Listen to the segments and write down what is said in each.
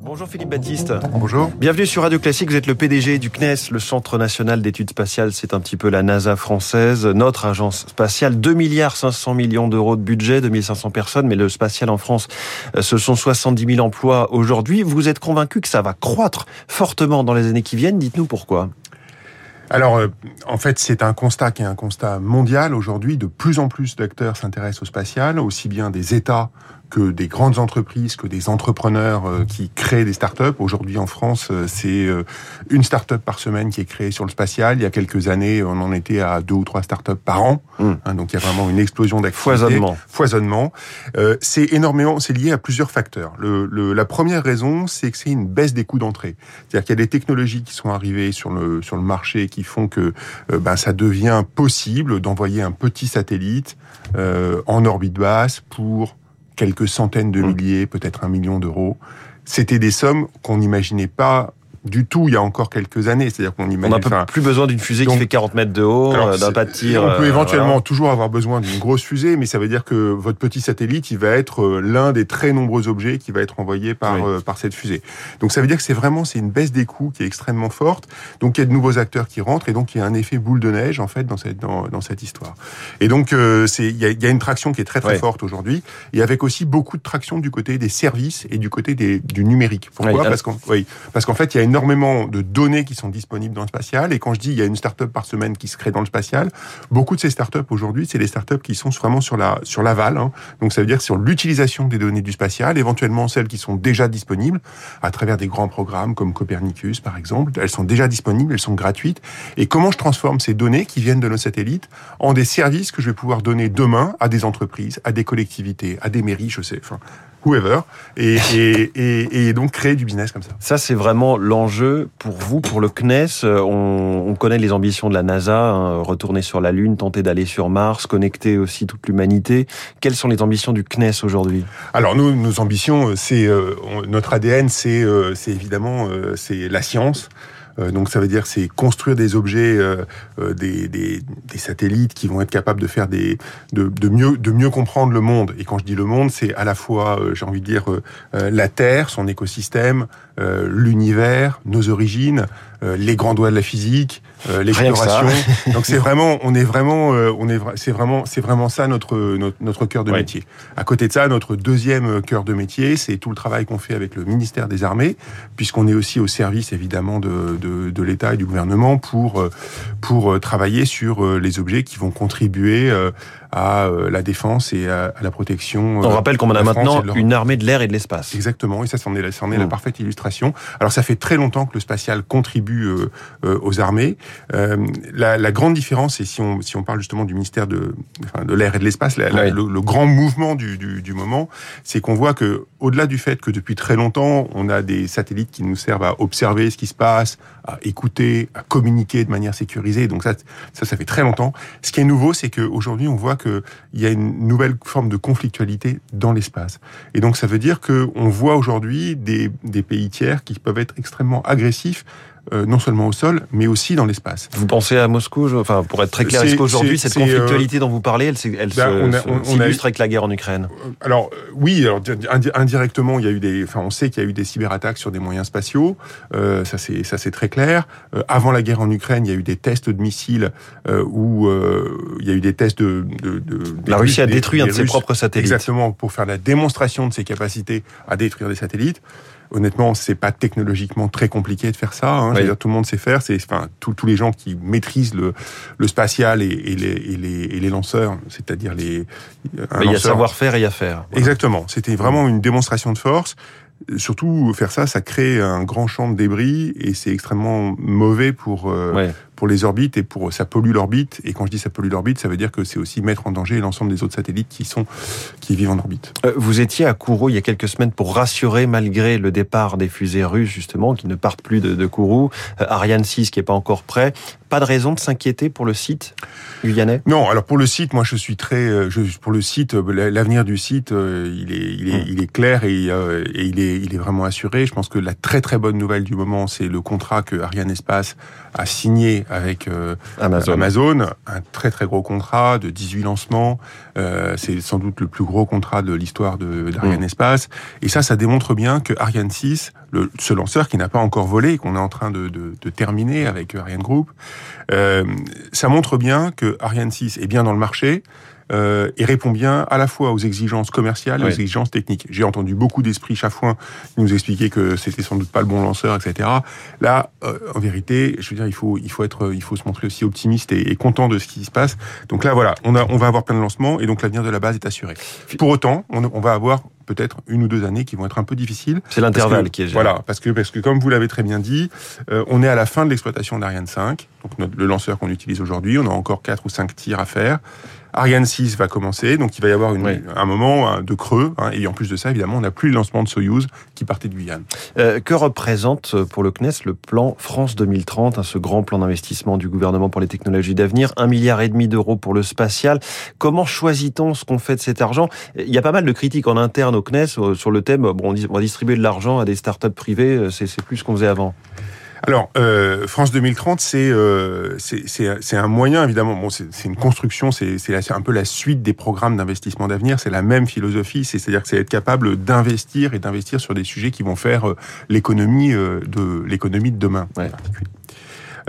Bonjour Philippe Baptiste. Bonjour. Bienvenue sur Radio Classique. Vous êtes le PDG du CNES, le Centre national d'études spatiales. C'est un petit peu la NASA française, notre agence spatiale. 2 milliards 500 millions d'euros de budget, 2500 personnes. Mais le spatial en France, euh, ce sont 70 000 emplois aujourd'hui. Vous êtes convaincu que ça va croître fortement dans les années qui viennent. Dites-nous pourquoi. Alors, euh, en fait, c'est un constat qui est un constat mondial aujourd'hui. De plus en plus d'acteurs s'intéressent au spatial, aussi bien des États que des grandes entreprises, que des entrepreneurs euh, qui créent des startups. Aujourd'hui en France, euh, c'est euh, une startup par semaine qui est créée sur le spatial. Il y a quelques années, on en était à deux ou trois startups par an. Mmh. Hein, donc il y a vraiment une explosion d'activité. Foisonnement. Foisonnement. Euh, c'est énormément, c'est lié à plusieurs facteurs. Le, le, la première raison, c'est que c'est une baisse des coûts d'entrée. C'est-à-dire qu'il y a des technologies qui sont arrivées sur le sur le marché qui font que euh, ben, ça devient possible d'envoyer un petit satellite euh, en orbite basse pour quelques centaines de mmh. milliers, peut-être un million d'euros. C'était des sommes qu'on n'imaginait pas du tout il y a encore quelques années. C'est-à-dire qu'on imagine. On n'a plus besoin d'une fusée donc, qui fait 40 mètres de haut, euh, d'un pas de tir. On peut euh, éventuellement voilà. toujours avoir besoin d'une grosse fusée, mais ça veut dire que votre petit satellite, il va être euh, l'un des très nombreux objets qui va être envoyé par oui. euh, par cette fusée. Donc ça veut dire que c'est vraiment c'est une baisse des coûts qui est extrêmement forte. Donc il y a de nouveaux acteurs qui rentrent et donc il y a un effet boule de neige en fait dans cette dans, dans cette histoire. Et donc euh, c'est il y a, il y a une traction qui est très très oui. forte aujourd'hui et avec aussi beaucoup de traction du côté des services et du côté des, du numérique. Pourquoi? Oui, Parce qu'en parce qu'en fait il y a énormément de données qui sont disponibles dans le spatial. Et quand je dis il y a une start-up par semaine qui se crée dans le spatial, beaucoup de ces start-up aujourd'hui, c'est des start-up qui sont vraiment sur la sur l'aval. Hein. Donc ça veut dire sur l'utilisation des données du spatial, éventuellement celles qui sont déjà disponibles à travers des grands programmes comme Copernicus par exemple. Elles sont déjà disponibles, elles sont gratuites. Et comment je transforme ces données qui viennent de nos satellites en des services que je vais pouvoir donner demain à des entreprises, à des collectivités, à des mairies, je sais. Enfin, whoever, et, et, et, et, donc créer du business comme ça. Ça, c'est vraiment l'enjeu pour vous, pour le CNES. On, on connaît les ambitions de la NASA, hein, retourner sur la Lune, tenter d'aller sur Mars, connecter aussi toute l'humanité. Quelles sont les ambitions du CNES aujourd'hui? Alors nous, nos ambitions, c'est euh, notre ADN, c'est euh, évidemment euh, c'est la science. Euh, donc ça veut dire c'est construire des objets, euh, euh, des, satellites qui vont être capables de faire des, de, de, mieux, de mieux comprendre le monde. Et quand je dis le monde, c'est à la fois, j'ai envie de dire, la Terre, son écosystème, l'univers, nos origines, les grands doigts de la physique, l'exploration. Donc c'est vraiment, on est vraiment, on est, c'est vraiment, c'est vraiment ça notre notre, notre cœur de ouais. métier. À côté de ça, notre deuxième cœur de métier, c'est tout le travail qu'on fait avec le ministère des Armées, puisqu'on est aussi au service évidemment de, de de, l'État et du gouvernement pour pour travailler sur les objets qui vont contribuer à la défense et à, la protection. On rappelle qu'on a maintenant une armée de l'air et de l'espace. Exactement, et ça, c'en est, c'en est mmh. la parfaite illustration. Alors, ça fait très longtemps que le spatial contribue euh, euh, aux armées. Euh, la, la, grande différence, et si on, si on parle justement du ministère de, enfin, de l'air et de l'espace, oui. le, le, grand mouvement du, du, du moment, c'est qu'on voit que, au-delà du fait que depuis très longtemps, on a des satellites qui nous servent à observer ce qui se passe, à écouter, à communiquer de manière sécurisée. Donc ça, ça, ça fait très longtemps. Ce qui est nouveau, c'est qu'aujourd'hui, on voit qu'il y a une nouvelle forme de conflictualité dans l'espace. Et donc ça veut dire qu'on voit aujourd'hui des, des pays tiers qui peuvent être extrêmement agressifs euh, non seulement au sol, mais aussi dans l'espace. Vous pensez à Moscou Enfin, pour être très clair, est-ce qu'aujourd'hui, cette conflictualité euh... dont vous parlez, elle, elle ben, s'illustre avec la guerre en Ukraine? Euh, Alors, oui, alors, indirectement, il y a eu des... Enfin, on sait qu'il y a eu des cyberattaques sur des moyens spatiaux, euh, ça c'est très clair. Avant la guerre en Ukraine, il y a eu des tests de missiles où il y a eu des tests de... de, de la Russie a détruit des, un de ses Russes, propres satellites. Exactement, pour faire la démonstration de ses capacités à détruire des satellites honnêtement, c'est pas technologiquement très compliqué de faire ça. Hein. Oui. Dire, tout le monde sait faire. C'est enfin tous les gens qui maîtrisent le, le spatial et, et, les, et, les, et, les, lanceurs, c'est-à-dire les. Un il y a savoir-faire et il y a faire. Voilà. Exactement. C'était vraiment une démonstration de force surtout faire ça, ça crée un grand champ de débris et c'est extrêmement mauvais pour euh, ouais. Pour les orbites et pour ça pollue l'orbite. Et quand je dis ça pollue l'orbite, ça veut dire que c'est aussi mettre en danger l'ensemble des autres satellites qui sont qui vivent en orbite. Euh, vous étiez à Kourou il y a quelques semaines pour rassurer malgré le départ des fusées russes justement qui ne partent plus de, de Kourou, euh, Ariane 6 qui est pas encore prêt. Pas de raison de s'inquiéter pour le site guyanais Non, alors pour le site, moi je suis très, je, pour le site, l'avenir du site, il est, il est, il est clair et, et il est il est vraiment assuré. Je pense que la très très bonne nouvelle du moment, c'est le contrat que Ariane Espace a signé avec Amazon. Amazon. un très très gros contrat de 18 lancements. c'est sans doute le plus gros contrat de l'histoire d'Ariane mm. Espace. Et ça, ça démontre bien que Ariane 6, le, ce lanceur qui n'a pas encore volé, qu'on est en train de, de, de, terminer avec Ariane Group, ça montre bien que Ariane 6 est bien dans le marché euh, et répond bien à la fois aux exigences commerciales et aux exigences techniques. J'ai entendu beaucoup d'esprits chafouins nous expliquer que c'était sans doute pas le bon lanceur, etc. Là, euh, en vérité, je veux dire, il faut, il faut être, il faut se montrer aussi optimiste et, et, content de ce qui se passe. Donc là, voilà, on, a, on va avoir plein de lancements et donc l'avenir de la base est assuré. Pour autant, on, on va avoir peut-être une ou deux années qui vont être un peu difficiles. C'est l'intervalle qui est géré. Voilà, parce que, parce que comme vous l'avez très bien dit, euh, on est à la fin de l'exploitation d'Ariane 5, donc notre, le lanceur qu'on utilise aujourd'hui. On a encore quatre ou cinq tirs à faire. Ariane 6 va commencer, donc il va y avoir une, un moment de creux. Hein, et en plus de ça, évidemment, on n'a plus le lancement de Soyuz qui partait de Guyane. Euh, que représente euh, pour le CNES le plan France 2030, hein, ce grand plan d'investissement du gouvernement pour les technologies d'avenir, un milliard et demi d'euros pour le spatial. Comment choisit-on ce qu'on fait de cet argent? Il y a pas mal de critiques en interne au CNES euh, sur le thème. Bon, on va distribuer de l'argent à des startups privées, euh, c'est plus ce qu'on faisait avant. Alors, euh, France 2030, c'est euh, c'est un moyen, évidemment. Bon, c'est une construction, c'est un peu la suite des programmes d'investissement d'avenir. C'est la même philosophie, c'est-à-dire que c'est être capable d'investir et d'investir sur des sujets qui vont faire l'économie de l'économie de demain. Ouais.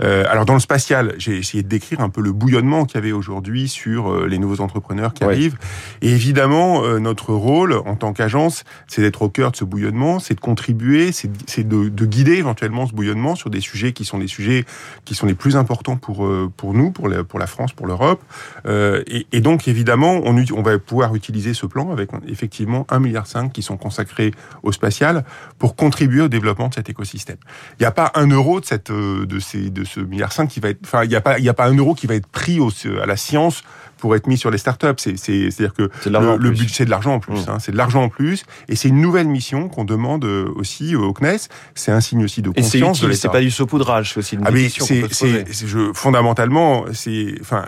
Euh, alors dans le spatial, j'ai essayé de décrire un peu le bouillonnement qu'il y avait aujourd'hui sur euh, les nouveaux entrepreneurs qui arrivent. Et évidemment, euh, notre rôle en tant qu'agence, c'est d'être au cœur de ce bouillonnement, c'est de contribuer, c'est de, de, guider éventuellement ce bouillonnement sur des sujets qui sont des sujets qui sont les plus importants pour pour nous, pour la, pour la France, pour l'Europe. Et, et, donc évidemment, on, on va pouvoir utiliser ce plan avec effectivement 1,5 milliard qui sont consacrés au spatial pour contribuer au développement de cet écosystème. Il n'y a pas un euro de cette de ces de ce milliard 5 qui va être, enfin, il n'y a pas, il a pas un euro qui va être pris au, à la science pour être mis sur les startups. C'est, c'est, c'est-à-dire que le, le budget, c'est de l'argent en plus. Mmh. Hein, c'est de l'argent en plus, et c'est une nouvelle mission qu'on demande euh, aussi au CNES. C'est un signe aussi de confiance. Et c'est, pas du saupoudrage, c'est aussi une ah mais c'est, c'est, je, fondamentalement, c'est, enfin,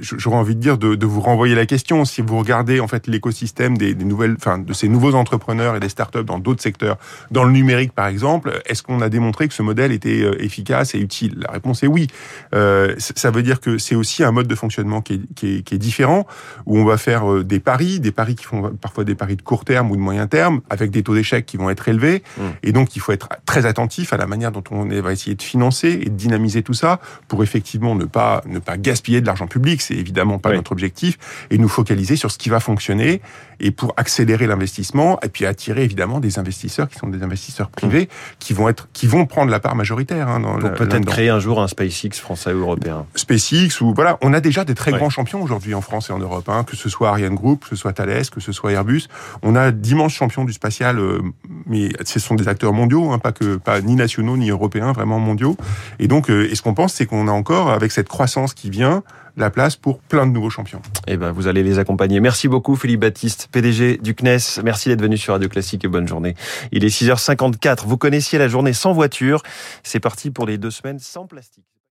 j'aurais envie de dire de, de, vous renvoyer la question. Si vous regardez en fait l'écosystème des, des nouvelles, enfin, de ces nouveaux entrepreneurs et des startups dans d'autres secteurs, dans le numérique par exemple, est-ce qu'on a démontré que ce modèle était euh, efficace et utile? La réponse est oui. Euh, ça veut dire que c'est aussi un mode de fonctionnement qui est, qui est qui est, différent, où on va faire euh, des paris, des paris qui font parfois des paris de court terme ou de moyen terme, avec des taux d'échec qui vont être élevés. Mmh. Et donc, il faut être très attentif à la manière dont on va essayer de financer et de dynamiser tout ça pour effectivement ne pas ne pas gaspiller de l'argent public. C'est évidemment pas notre objectif et nous focaliser sur ce qui va fonctionner et pour accélérer l'investissement et puis attirer évidemment des investisseurs qui sont des investisseurs privés mmh. qui vont être qui vont prendre la part majoritaire. Hein, dans pour peut-être créer un jour un SpaceX français ou européen. SpaceX ou voilà, on a déjà des très grands aujourd'hui en France et en Europe, hein, que ce soit Ariane Group, que ce soit Thales, que ce soit Airbus. On a d'immenses champions du spatial, euh, mais ce sont des acteurs mondiaux, hein, pas que pas ni nationaux ni européens, vraiment mondiaux. Et donc, euh, et ce qu'on pense, c'est qu'on a encore, avec cette croissance qui vient, la place pour plein de nouveaux champions. Eh ben, vous allez les accompagner. Merci beaucoup, Philippe Baptiste, PDG du CNES. Merci d'être venu sur Radio Classique et bonne journée. Il est 6h54. Vous connaissiez la journée sans voiture. C'est parti pour les deux semaines sans plastique.